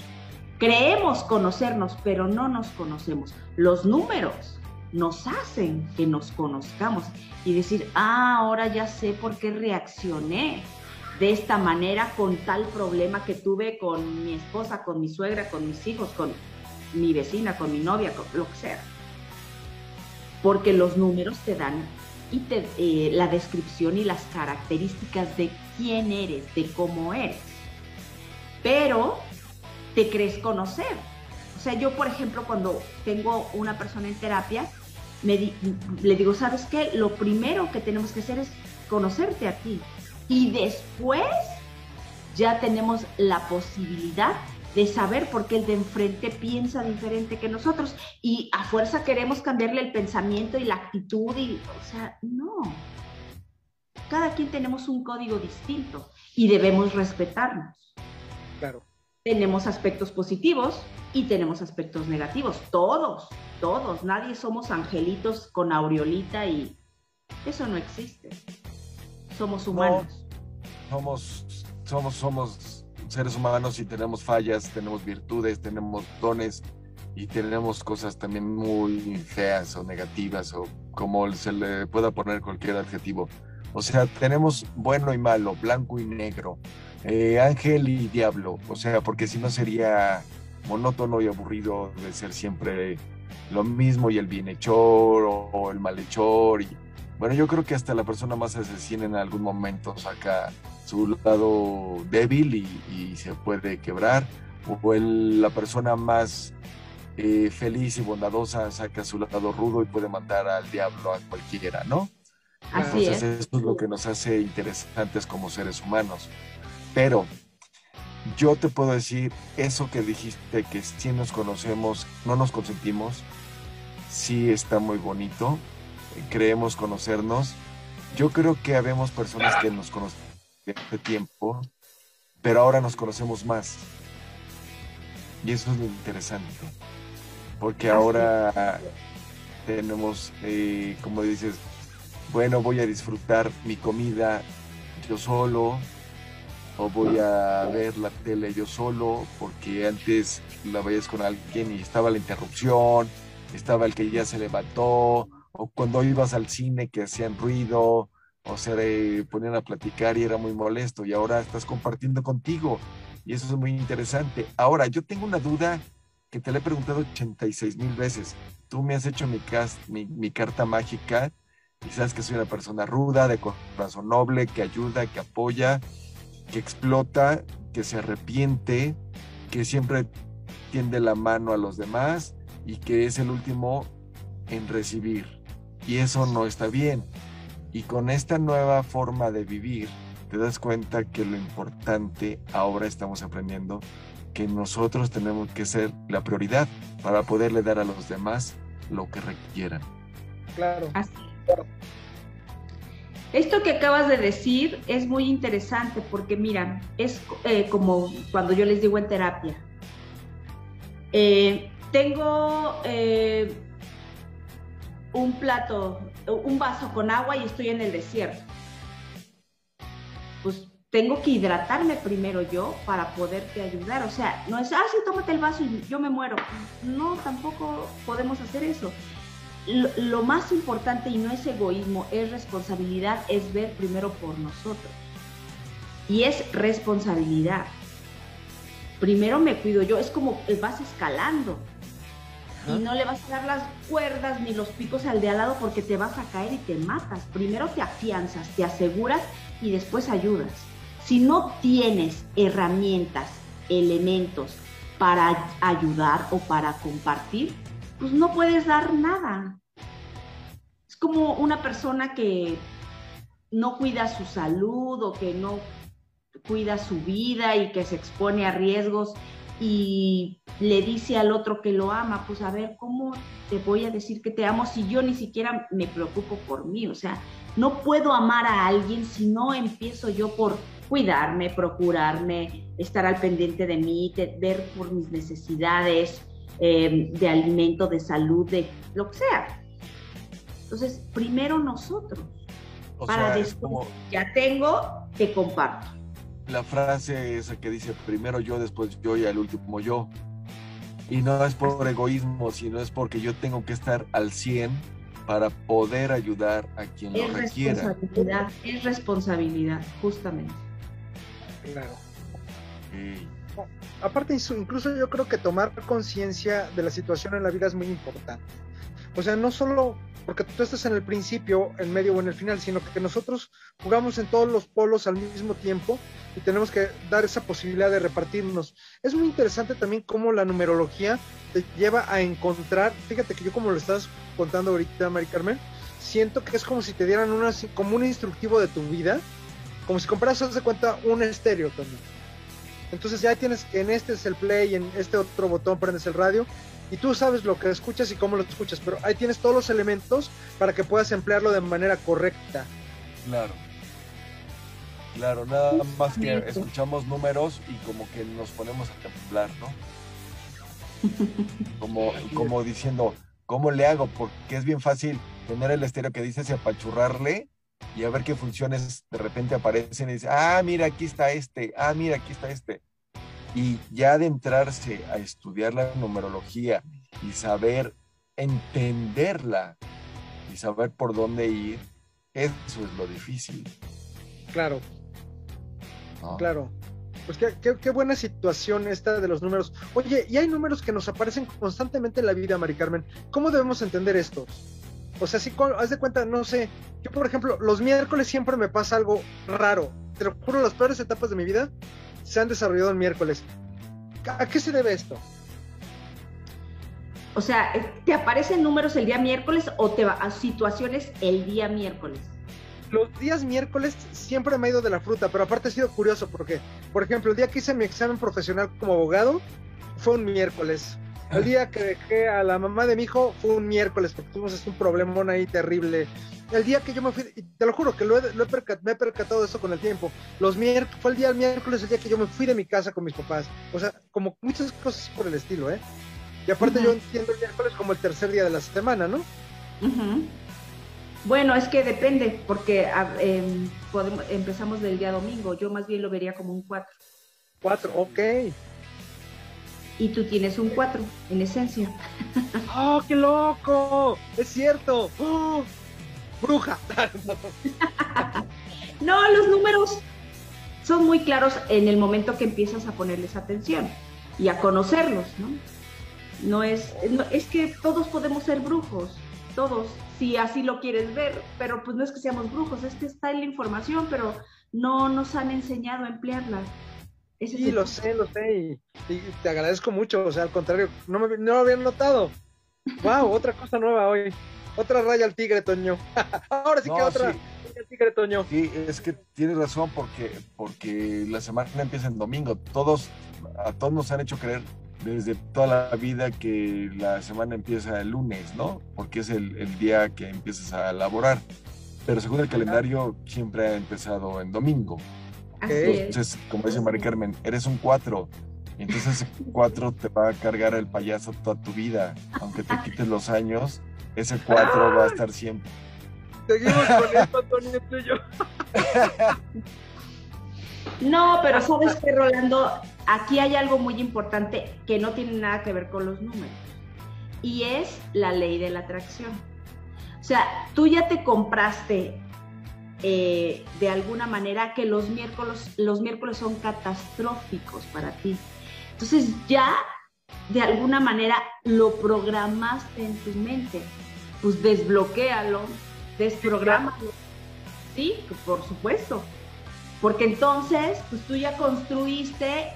Creemos conocernos, pero no nos conocemos. Los números nos hacen que nos conozcamos y decir, ah, ahora ya sé por qué reaccioné de esta manera con tal problema que tuve con mi esposa, con mi suegra, con mis hijos, con mi vecina, con mi novia, con lo que sea. Porque los números te dan y te, eh, la descripción y las características de quién eres, de cómo eres. Pero te crees conocer. O sea, yo, por ejemplo, cuando tengo una persona en terapia, le digo, ¿sabes qué? Lo primero que tenemos que hacer es conocerte a ti. Y después ya tenemos la posibilidad de saber por qué el de enfrente piensa diferente que nosotros. Y a fuerza queremos cambiarle el pensamiento y la actitud. Y, o sea, no. Cada quien tenemos un código distinto y debemos respetarnos. Claro. Tenemos aspectos positivos y tenemos aspectos negativos, todos todos, nadie somos angelitos con aureolita y eso no existe. Somos humanos. somos, somos, somos seres humanos y tenemos fallas, tenemos virtudes, tenemos dones y tenemos cosas también muy feas o negativas o como se le pueda poner cualquier adjetivo. O sea, tenemos bueno y malo, blanco y negro, eh, ángel y diablo. O sea, porque si no sería monótono y aburrido de ser siempre lo mismo y el bienhechor o, el malhechor. Y, bueno, yo creo que hasta la persona más asesina en algún momento saca su lado débil y, se puede quebrar. O el, la persona más eh, feliz y bondadosa saca su lado rudo y puede mandar al diablo a cualquiera, ¿no? Así Entonces, eso es lo que nos hace interesantes como seres humanos. Pero yo te puedo decir eso que dijiste, que si nos conocemos, no nos consentimos, sí está muy bonito, creemos conocernos. Yo creo que habemos personas que nos conocen de tiempo, pero ahora nos conocemos más. Y eso es lo interesante, porque ahora tenemos, eh, como dices, bueno, voy a disfrutar mi comida yo solo, o voy a ver la tele yo solo, porque antes la veías con alguien y estaba la interrupción, estaba el que ya se levantó, o cuando ibas al cine que hacían ruido, o se ponían a platicar y era muy molesto, y ahora estás compartiendo contigo, y eso es muy interesante. Ahora, yo tengo una duda que te la he preguntado 86 mil veces. Tú me has hecho mi, mi, mi carta mágica y sabes que soy una persona ruda, de corazón noble, que ayuda, que apoya, que explota, que se arrepiente, que siempre tiende la mano a los demás y que es el último en recibir. Y eso no está bien. Y con esta nueva forma de vivir, te das cuenta que lo importante ahora estamos aprendiendo que nosotros tenemos que ser la prioridad para poderle dar a los demás lo que requieran. Claro. Esto que acabas de decir es muy interesante porque mira, es eh, como cuando yo les digo en terapia. Eh, tengo eh, un plato, un vaso con agua y estoy en el desierto. Pues tengo que hidratarme primero yo para poderte ayudar. O sea, no es, ah, sí, tómate el vaso y yo me muero. No, tampoco podemos hacer eso. Lo, más importante y no es egoísmo, es responsabilidad, es ver primero por nosotros. Y es responsabilidad. Primero me cuido yo, es como vas escalando. Y no le vas a dar las cuerdas ni los picos al de al lado porque te vas a caer y te matas. Primero te afianzas, te aseguras y después ayudas. Si no tienes herramientas, elementos para ayudar o para compartir, pues no puedes dar nada. Es como una persona que no cuida su salud o que no cuida su vida y que se expone a riesgos y le dice al otro que lo ama, pues a ver, ¿cómo te voy a decir que te amo si yo ni siquiera me preocupo por mí? O sea, no puedo amar a alguien si no empiezo yo por cuidarme, procurarme, estar al pendiente de mí, ver por mis necesidades em, de alimento, de salud, de lo que sea. Entonces, primero nosotros, para después, ya tengo, te comparto. La frase esa que dice primero yo, después yo y al último yo. Y no es por egoísmo, sino es porque yo tengo que estar al 100 para poder ayudar a quien lo requiera. Responsabilidad, es responsabilidad, justamente. Claro. Aparte, incluso yo creo que tomar conciencia de la situación en la vida es muy importante. O sea, no solo porque tú estás en el principio, en medio o en el final, sino que nosotros jugamos en todos los polos al mismo tiempo y tenemos que dar esa posibilidad de repartirnos. Es muy interesante también cómo la numerología te lleva a encontrar, fíjate que yo como lo estás contando ahorita, Mari Carmen, siento que es como si te dieran una, como un instructivo de tu vida como si compraras, de cuenta, un estéreo también. Entonces ya tienes en este es el play, en este otro botón prendes el radio y tú sabes lo que escuchas y cómo lo escuchas, pero ahí tienes todos los elementos para que puedas emplearlo de manera correcta. Claro. Claro, nada más que escuchamos números y como que nos ponemos a temblar, ¿no? Como, como diciendo, ¿cómo le hago? Porque es bien fácil tener el estéreo que dices y apachurrarle y a ver qué funciones de repente aparecen y dice, ah, mira, aquí está este, ah, mira, aquí está este. Y ya de entrarse a estudiar la numerología y saber entenderla y saber por dónde ir, eso es lo difícil. Claro. Claro. Pues qué, qué, buena situación esta de los números. Oye, y hay números que nos aparecen constantemente en la vida, Mari Carmen. ¿Cómo debemos entender estos? O sea, si haz de cuenta, no sé, yo por ejemplo, los miércoles siempre me pasa algo raro. Te lo juro, las peores etapas de mi vida se han desarrollado en miércoles. ¿A qué se debe esto? O sea, ¿te aparecen números el día miércoles o te va a situaciones el día miércoles? Los días miércoles siempre me ha ido de la fruta, pero aparte ha sido curioso porque, por ejemplo, el día que hice mi examen profesional como abogado fue un miércoles. El día que dejé a la mamá de mi hijo fue un miércoles, porque tuvimos un problemón ahí terrible. El día que yo me fui, te lo juro que lo he, me he percatado de eso con el tiempo. Los miércoles, fue el día del miércoles, el día que yo me fui de mi casa con mis papás. O sea, como muchas cosas por el estilo, ¿eh? Y aparte yo entiendo el miércoles como el tercer día de la semana, ¿no? Bueno, es que depende, porque em, podemos, empezamos del día domingo. Yo más bien lo vería como un 4. 4, ok. Y tú tienes un 4, en esencia. ¡Oh, qué loco! ¡Es cierto! ¡Oh! ¡Bruja! no, los números son muy claros en el momento que empiezas a ponerles atención y a conocerlos, ¿no? No es, es que todos podemos ser brujos, todos, si así lo quieres ver, pero pues no es que seamos brujos, es que está en la información, pero no nos han enseñado a emplearla. Sí, lo sé, lo sé, y, te agradezco mucho, o sea, al contrario, no, me, no lo había notado. ¡Wow! otra cosa nueva hoy. Otra raya al tigre, Toño. Ahora sí que otra. Sí. tigre, Toño. Sí, es que tienes razón porque, porque la semana empieza en domingo. Todos, a todos nos han hecho creer desde toda la vida que la semana empieza el lunes, ¿no? Porque es el, día que empiezas a laborar. Pero según el calendario, siempre ha empezado en domingo. Entonces, como dice Mari Carmen, eres un cuatro. Entonces ese cuatro te va a cargar el payaso toda tu vida. Aunque te quites los años, ese cuatro va a estar siempre. Seguimos con esto, Antonio, y yo. No, pero sabes que Rolando, aquí hay algo muy importante que no tiene nada que ver con los números. Y es la ley de la atracción. O sea, tú ya te compraste eh, de alguna manera que los miércoles, los miércoles son catastróficos para ti. Entonces ya de alguna manera lo programaste en tu mente. Pues desbloquéalo, desprográmalo. Sí, por supuesto. Porque entonces, pues tú ya construiste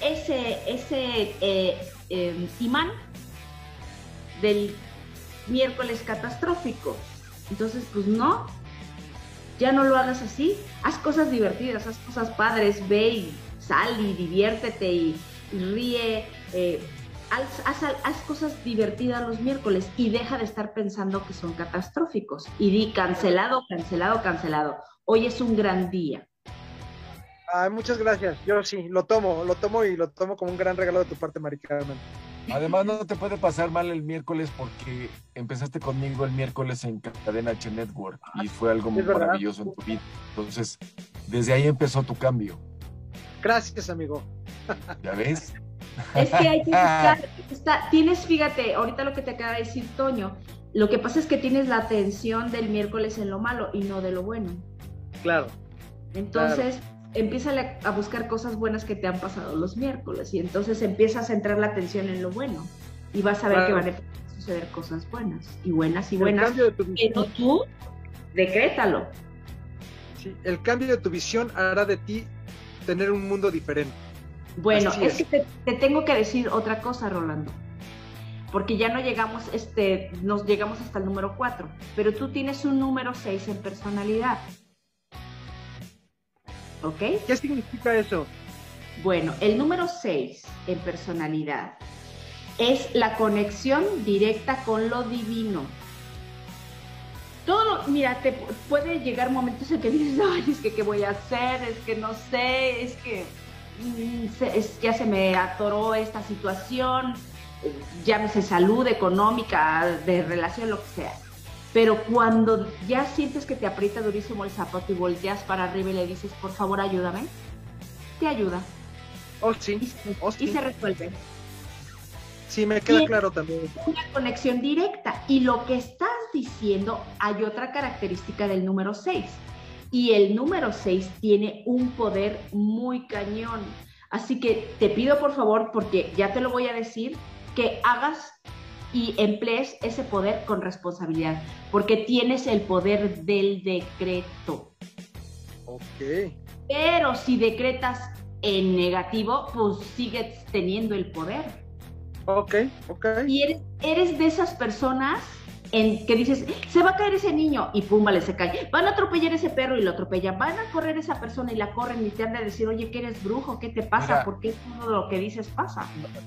ese, ese eh, em, imán del miércoles catastrófico. Entonces, pues no, ya no lo hagas así. Haz cosas divertidas, haz cosas padres, ve y sal y diviértete y, ríe. Eh, haz, cosas divertidas los miércoles y deja de estar pensando que son catastróficos. Y di cancelado, cancelado, cancelado hoy es un gran día. Muchas gracias. Yo sí, lo tomo, lo tomo y lo tomo como un gran regalo de tu parte, Mari Además, no te puede pasar mal el miércoles porque empezaste conmigo el miércoles en Cadena H Network y fue algo muy maravilloso en tu vida. Entonces, desde ahí empezó tu cambio. Gracias, amigo. ¿Ya ves? Es que hay que buscar, tienes, fíjate, ahorita lo que te acaba de decir Toño, lo que pasa es que tienes la atención del miércoles en lo malo y no de lo bueno. Claro. Entonces, empieza a buscar cosas buenas que te han pasado los miércoles y entonces empieza a centrar la atención en lo bueno y vas a ver que van a suceder cosas buenas y buenas y buenas. Pero tú, decrétalo. Sí, el cambio de tu visión hará de ti tener un mundo diferente. Bueno, es. que te, te, tengo que decir otra cosa, Rolando. Porque ya no llegamos, este, nos llegamos hasta el número 4, pero tú tienes un número 6 en personalidad. ¿Qué significa eso? Bueno, el número 6 en personalidad es la conexión directa con lo divino. Todo, mira, te puede llegar momentos en que dices, ay, es que qué voy a hacer, es que no sé, es que mm, ya se me atoró esta situación, llámese salud económica, de relación, lo que sea. Pero cuando ya sientes que te aprieta durísimo el zapato y volteas para arriba y le dices, por favor, ayúdame, te ayuda. Oh, sí. Y, se, resuelve. Sí, me queda claro también. Una conexión directa. Y lo que estás diciendo, hay otra característica del número 6. Y el número 6 tiene un poder muy cañón. Así que te pido por favor, porque ya te lo voy a decir, que hagas y emplees ese poder con responsabilidad, porque tienes el poder del decreto. Ok. Pero si decretas en negativo, pues sigues teniendo el poder. Ok, ok. Y eres, eres de esas personas en que dices, se va a caer ese niño y pum, vale, se cae. Van a atropellar ese perro y lo atropellan. Van a correr esa persona y la corren y te han de decir, oye, que eres brujo, ¿qué te pasa? ¿Por qué todo lo que dices pasa?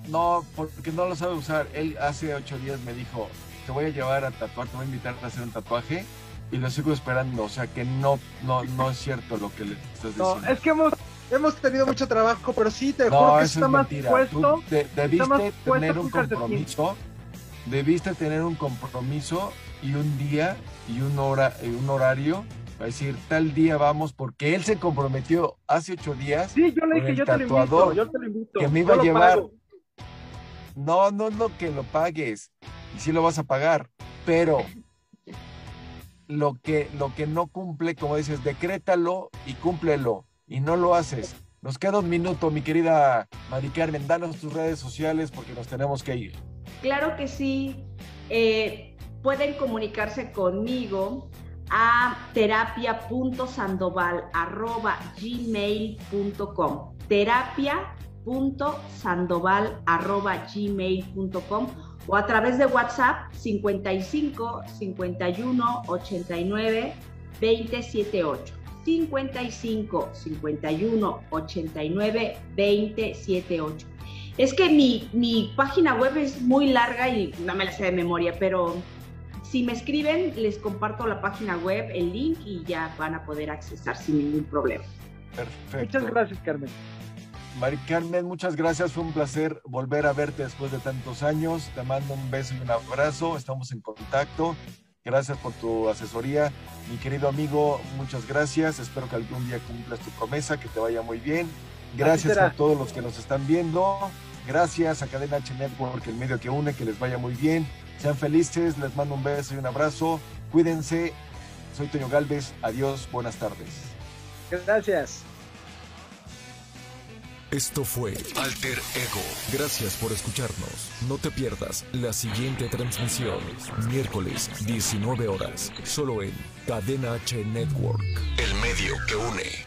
No, porque no lo sabe usar. Él hace ocho días me dijo, te voy a llevar a tatuar, te voy a invitar a hacer un tatuaje y lo sigo esperando. O sea que no, no, no es cierto lo que le estás diciendo. No, es que hemos, hemos tenido mucho trabajo, pero sí te juro que está más puesto. debiste tener un compromiso. Debiste tener un compromiso y un día y un hora, y un horario a decir tal día vamos, porque él se comprometió hace ocho días. Sí, yo le dije, yo te lo invito, yo te lo invito. Que me iba a llevar. No, no, no, que lo pagues. Y sí lo vas a pagar. Pero lo que, lo que no cumple, como dices, decrétalo y cúmplelo. Y no lo haces. Nos queda un minuto, mi querida Mari Carmen. Danos tus redes sociales porque nos tenemos que ir. Claro que sí. Eh, pueden comunicarse conmigo a terapia.sandoval.gmail.com terapia.sandoval.gmail.com o a través de WhatsApp 55 51 89 278. 55 51 89 278. Es que mi, mi página web es muy larga y no me la sé de memoria, pero si me escriben, les comparto la página web, el link y ya van a poder accesar sin ningún problema. Perfecto. Muchas gracias, Carmen. Mari Carmen, muchas gracias. Fue un placer volver a verte después de tantos años. Te mando un beso y un abrazo. Estamos en contacto. Gracias por tu asesoría. Mi querido amigo, muchas gracias. Espero que algún día cumplas tu promesa, que te vaya muy bien. Gracias a todos los que nos están viendo. Gracias a Cadena H Network, el medio que une, que les vaya muy bien. Sean felices, les mando un beso y un abrazo. Cuídense. Soy Toño Galvez. Adiós, buenas tardes. Gracias. Esto fue Alter Ego. Gracias por escucharnos. No te pierdas la siguiente transmisión, miércoles 19 horas, solo en Cadena H Network, el medio que une.